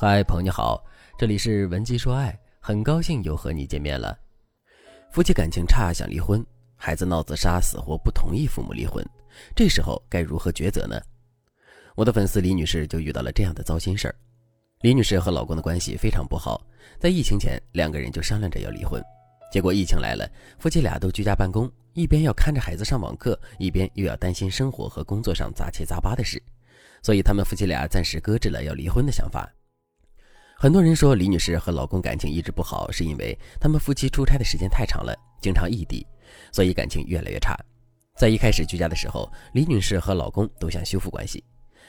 嗨，朋友你好，这里是文姬说爱，很高兴又和你见面了。夫妻感情差想离婚，孩子闹自杀死活不同意父母离婚，这时候该如何抉择呢？我的粉丝李女士就遇到了这样的糟心事儿。李女士和老公的关系非常不好，在疫情前两个人就商量着要离婚，结果疫情来了，夫妻俩都居家办公，一边要看着孩子上网课，一边又要担心生活和工作上杂七杂八的事，所以他们夫妻俩暂时搁置了要离婚的想法。很多人说李女士和老公感情一直不好，是因为他们夫妻出差的时间太长了，经常异地，所以感情越来越差。在一开始居家的时候，李女士和老公都想修复关系，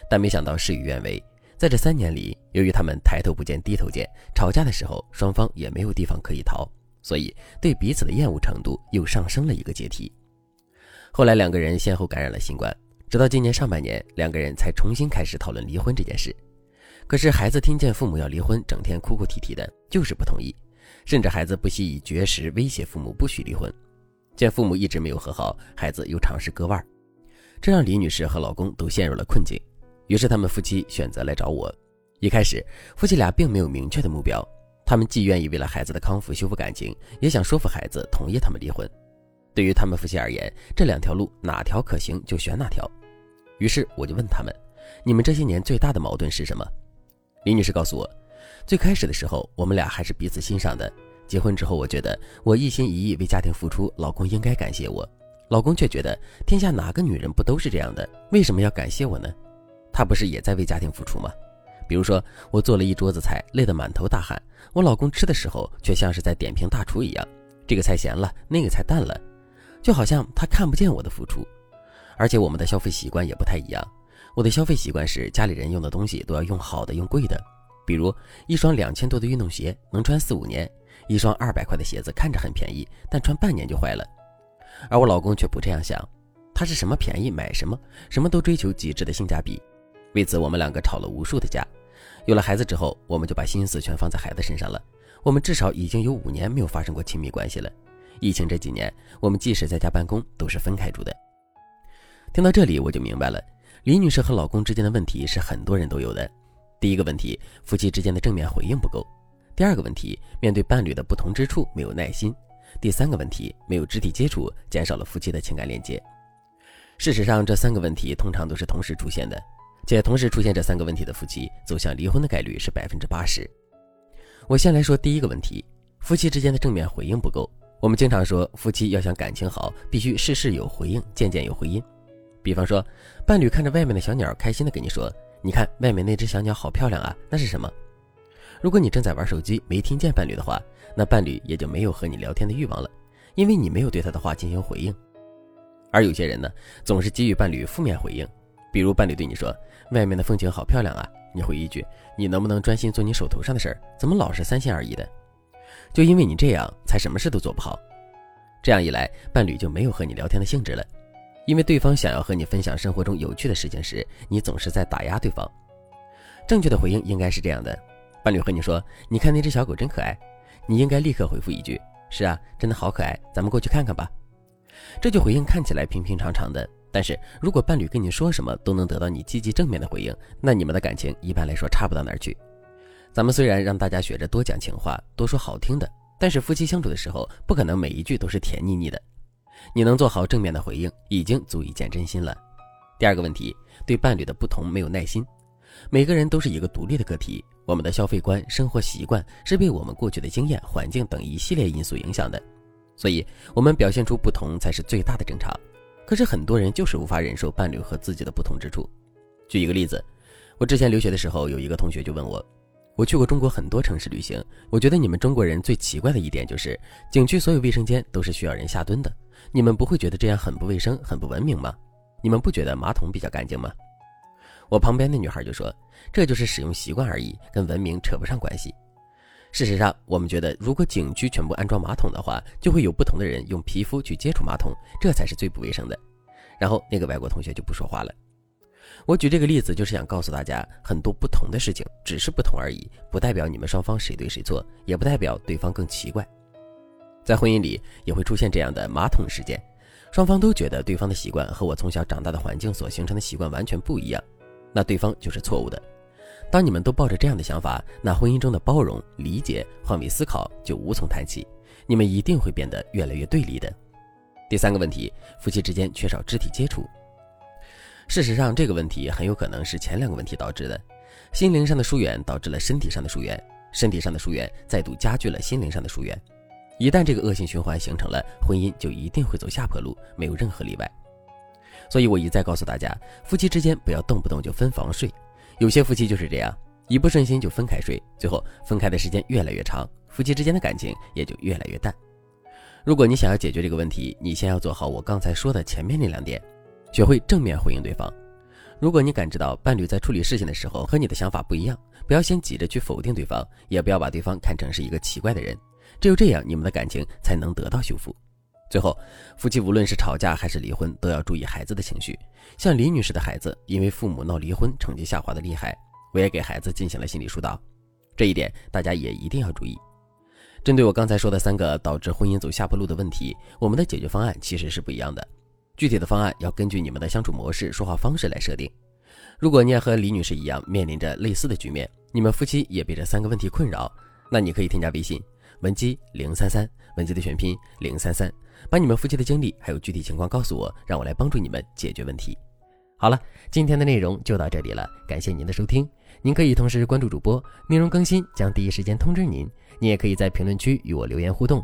但没想到事与愿违。在这三年里，由于他们抬头不见低头见，吵架的时候双方也没有地方可以逃，所以对彼此的厌恶程度又上升了一个阶梯。后来两个人先后感染了新冠，直到今年上半年，两个人才重新开始讨论离婚这件事。可是孩子听见父母要离婚，整天哭哭啼啼的，就是不同意，甚至孩子不惜以绝食威胁父母不许离婚。见父母一直没有和好，孩子又尝试割腕，这让李女士和老公都陷入了困境。于是他们夫妻选择来找我。一开始，夫妻俩并没有明确的目标，他们既愿意为了孩子的康复修复感情，也想说服孩子同意他们离婚。对于他们夫妻而言，这两条路哪条可行就选哪条。于是我就问他们：“你们这些年最大的矛盾是什么？”李女士告诉我，最开始的时候，我们俩还是彼此欣赏的。结婚之后，我觉得我一心一意为家庭付出，老公应该感谢我。老公却觉得天下哪个女人不都是这样的？为什么要感谢我呢？他不是也在为家庭付出吗？比如说，我做了一桌子菜，累得满头大汗，我老公吃的时候却像是在点评大厨一样，这个菜咸了，那个菜淡了，就好像他看不见我的付出。而且我们的消费习惯也不太一样。我的消费习惯是家里人用的东西都要用好的、用贵的，比如一双两千多的运动鞋能穿四五年，一双二百块的鞋子看着很便宜，但穿半年就坏了。而我老公却不这样想，他是什么便宜买什么，什么都追求极致的性价比。为此，我们两个吵了无数的架。有了孩子之后，我们就把心思全放在孩子身上了。我们至少已经有五年没有发生过亲密关系了。疫情这几年，我们即使在家办公，都是分开住的。听到这里，我就明白了。李女士和老公之间的问题是很多人都有的。第一个问题，夫妻之间的正面回应不够；第二个问题，面对伴侣的不同之处没有耐心；第三个问题，没有肢体接触，减少了夫妻的情感连接。事实上，这三个问题通常都是同时出现的，且同时出现这三个问题的夫妻走向离婚的概率是百分之八十。我先来说第一个问题，夫妻之间的正面回应不够。我们经常说，夫妻要想感情好，必须事事有回应，件件有回音。比方说，伴侣看着外面的小鸟，开心的跟你说：“你看外面那只小鸟好漂亮啊，那是什么？”如果你正在玩手机，没听见伴侣的话，那伴侣也就没有和你聊天的欲望了，因为你没有对他的话进行回应。而有些人呢，总是给予伴侣负面回应，比如伴侣对你说：“外面的风景好漂亮啊。”你回一句：“你能不能专心做你手头上的事儿？怎么老是三心二意的？”就因为你这样，才什么事都做不好。这样一来，伴侣就没有和你聊天的兴致了。因为对方想要和你分享生活中有趣的事情时，你总是在打压对方。正确的回应应该是这样的：伴侣和你说“你看那只小狗真可爱”，你应该立刻回复一句“是啊，真的好可爱，咱们过去看看吧”。这句回应看起来平平常常的，但是如果伴侣跟你说什么都能得到你积极正面的回应，那你们的感情一般来说差不到哪儿去。咱们虽然让大家学着多讲情话，多说好听的，但是夫妻相处的时候，不可能每一句都是甜腻腻的。你能做好正面的回应，已经足以见真心了。第二个问题，对伴侣的不同没有耐心。每个人都是一个独立的个体，我们的消费观、生活习惯是被我们过去的经验、环境等一系列因素影响的，所以我们表现出不同才是最大的正常。可是很多人就是无法忍受伴侣和自己的不同之处。举一个例子，我之前留学的时候，有一个同学就问我。我去过中国很多城市旅行，我觉得你们中国人最奇怪的一点就是，景区所有卫生间都是需要人下蹲的。你们不会觉得这样很不卫生、很不文明吗？你们不觉得马桶比较干净吗？我旁边的女孩就说：“这就是使用习惯而已，跟文明扯不上关系。”事实上，我们觉得如果景区全部安装马桶的话，就会有不同的人用皮肤去接触马桶，这才是最不卫生的。然后那个外国同学就不说话了。我举这个例子，就是想告诉大家，很多不同的事情只是不同而已，不代表你们双方谁对谁错，也不代表对方更奇怪。在婚姻里也会出现这样的马桶事件，双方都觉得对方的习惯和我从小长大的环境所形成的习惯完全不一样，那对方就是错误的。当你们都抱着这样的想法，那婚姻中的包容、理解、换位思考就无从谈起，你们一定会变得越来越对立的。第三个问题，夫妻之间缺少肢体接触。事实上，这个问题很有可能是前两个问题导致的，心灵上的疏远导致了身体上的疏远，身体上的疏远再度加剧了心灵上的疏远。一旦这个恶性循环形成了，婚姻就一定会走下坡路，没有任何例外。所以我一再告诉大家，夫妻之间不要动不动就分房睡。有些夫妻就是这样，一不顺心就分开睡，最后分开的时间越来越长，夫妻之间的感情也就越来越淡。如果你想要解决这个问题，你先要做好我刚才说的前面那两点，学会正面回应对方。如果你感知到伴侣在处理事情的时候和你的想法不一样，不要先急着去否定对方，也不要把对方看成是一个奇怪的人。只有这样，你们的感情才能得到修复。最后，夫妻无论是吵架还是离婚，都要注意孩子的情绪。像李女士的孩子，因为父母闹离婚，成绩下滑的厉害，我也给孩子进行了心理疏导，这一点大家也一定要注意。针对我刚才说的三个导致婚姻走下坡路的问题，我们的解决方案其实是不一样的。具体的方案要根据你们的相处模式、说话方式来设定。如果你也和李女士一样面临着类似的局面，你们夫妻也被这三个问题困扰，那你可以添加微信文姬零三三，文姬的全拼零三三，把你们夫妻的经历还有具体情况告诉我，让我来帮助你们解决问题。好了，今天的内容就到这里了，感谢您的收听。您可以同时关注主播，内容更新将第一时间通知您。您也可以在评论区与我留言互动，